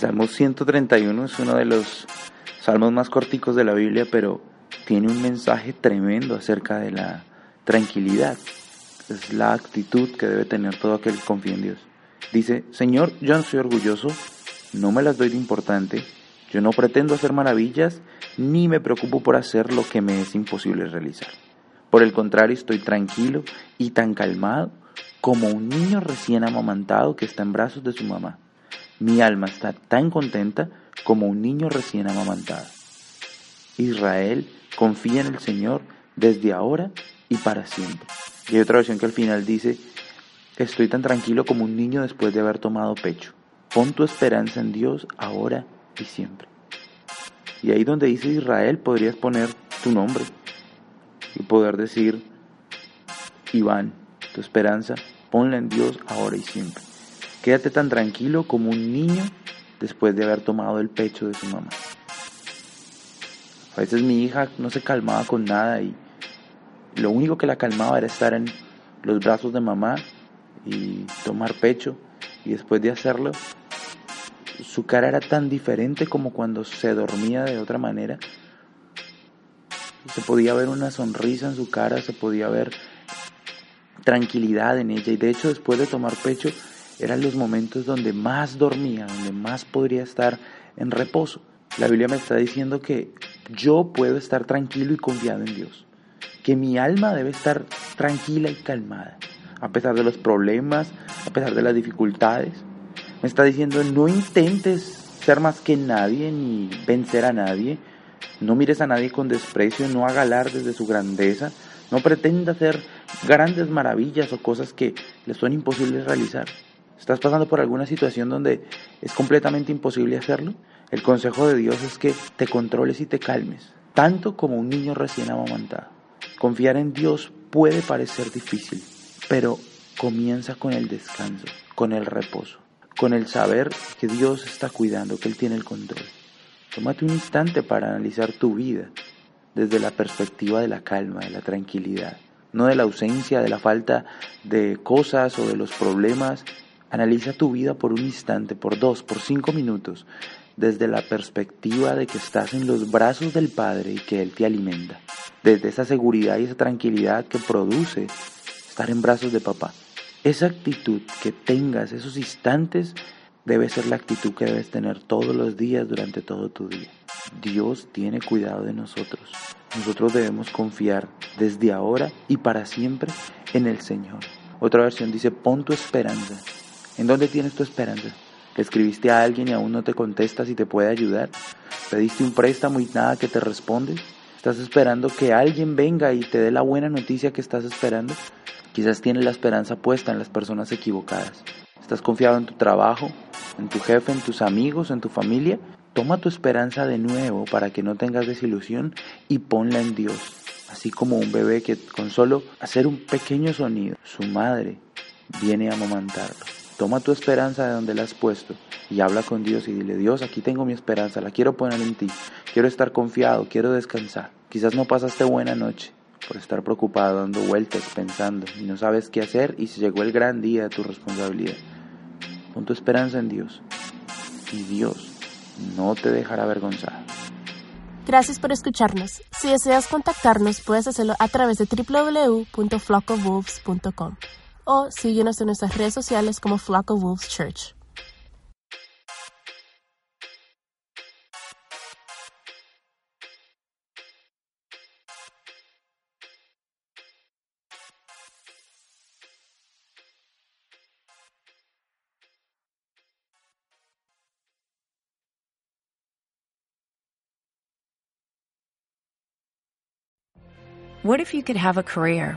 Salmo 131 es uno de los salmos más corticos de la Biblia, pero tiene un mensaje tremendo acerca de la tranquilidad. Es la actitud que debe tener todo aquel que confía en Dios. Dice, Señor, yo no soy orgulloso, no me las doy de importante, yo no pretendo hacer maravillas, ni me preocupo por hacer lo que me es imposible realizar. Por el contrario, estoy tranquilo y tan calmado como un niño recién amamantado que está en brazos de su mamá. Mi alma está tan contenta como un niño recién amamantado. Israel confía en el Señor desde ahora y para siempre. Y hay otra versión que al final dice, estoy tan tranquilo como un niño después de haber tomado pecho. Pon tu esperanza en Dios ahora y siempre. Y ahí donde dice Israel podrías poner tu nombre y poder decir, Iván, tu esperanza, ponla en Dios ahora y siempre. Quédate tan tranquilo como un niño después de haber tomado el pecho de su mamá. A veces mi hija no se calmaba con nada y lo único que la calmaba era estar en los brazos de mamá y tomar pecho y después de hacerlo su cara era tan diferente como cuando se dormía de otra manera. Se podía ver una sonrisa en su cara, se podía ver tranquilidad en ella y de hecho después de tomar pecho eran los momentos donde más dormía, donde más podría estar en reposo. La Biblia me está diciendo que yo puedo estar tranquilo y confiado en Dios, que mi alma debe estar tranquila y calmada, a pesar de los problemas, a pesar de las dificultades. Me está diciendo, no intentes ser más que nadie ni vencer a nadie, no mires a nadie con desprecio, no haga alardes de su grandeza, no pretenda hacer grandes maravillas o cosas que le son imposibles realizar. ¿Estás pasando por alguna situación donde es completamente imposible hacerlo? El consejo de Dios es que te controles y te calmes, tanto como un niño recién amamantado. Confiar en Dios puede parecer difícil, pero comienza con el descanso, con el reposo, con el saber que Dios está cuidando, que Él tiene el control. Tómate un instante para analizar tu vida desde la perspectiva de la calma, de la tranquilidad, no de la ausencia, de la falta de cosas o de los problemas, Analiza tu vida por un instante, por dos, por cinco minutos, desde la perspectiva de que estás en los brazos del Padre y que Él te alimenta. Desde esa seguridad y esa tranquilidad que produce estar en brazos de papá. Esa actitud que tengas, esos instantes, debe ser la actitud que debes tener todos los días durante todo tu día. Dios tiene cuidado de nosotros. Nosotros debemos confiar desde ahora y para siempre en el Señor. Otra versión dice, pon tu esperanza ¿En dónde tienes tu esperanza? ¿Le escribiste a alguien y aún no te contesta si te puede ayudar? ¿Pediste un préstamo y nada que te responde? ¿Estás esperando que alguien venga y te dé la buena noticia que estás esperando? Quizás tienes la esperanza puesta en las personas equivocadas. ¿Estás confiado en tu trabajo, en tu jefe, en tus amigos, en tu familia? Toma tu esperanza de nuevo para que no tengas desilusión y ponla en Dios. Así como un bebé que con solo hacer un pequeño sonido, su madre viene a amamantarlo. Toma tu esperanza de donde la has puesto y habla con Dios y dile, Dios, aquí tengo mi esperanza, la quiero poner en ti, quiero estar confiado, quiero descansar. Quizás no pasaste buena noche por estar preocupado, dando vueltas, pensando y no sabes qué hacer y se llegó el gran día de tu responsabilidad. Pon tu esperanza en Dios y Dios no te dejará avergonzado. Gracias por escucharnos. Si deseas contactarnos, puedes hacerlo a través de www.flockofwolves.com o síguenos en nuestras redes sociales como Flock of Wolves Church. What if you could have a career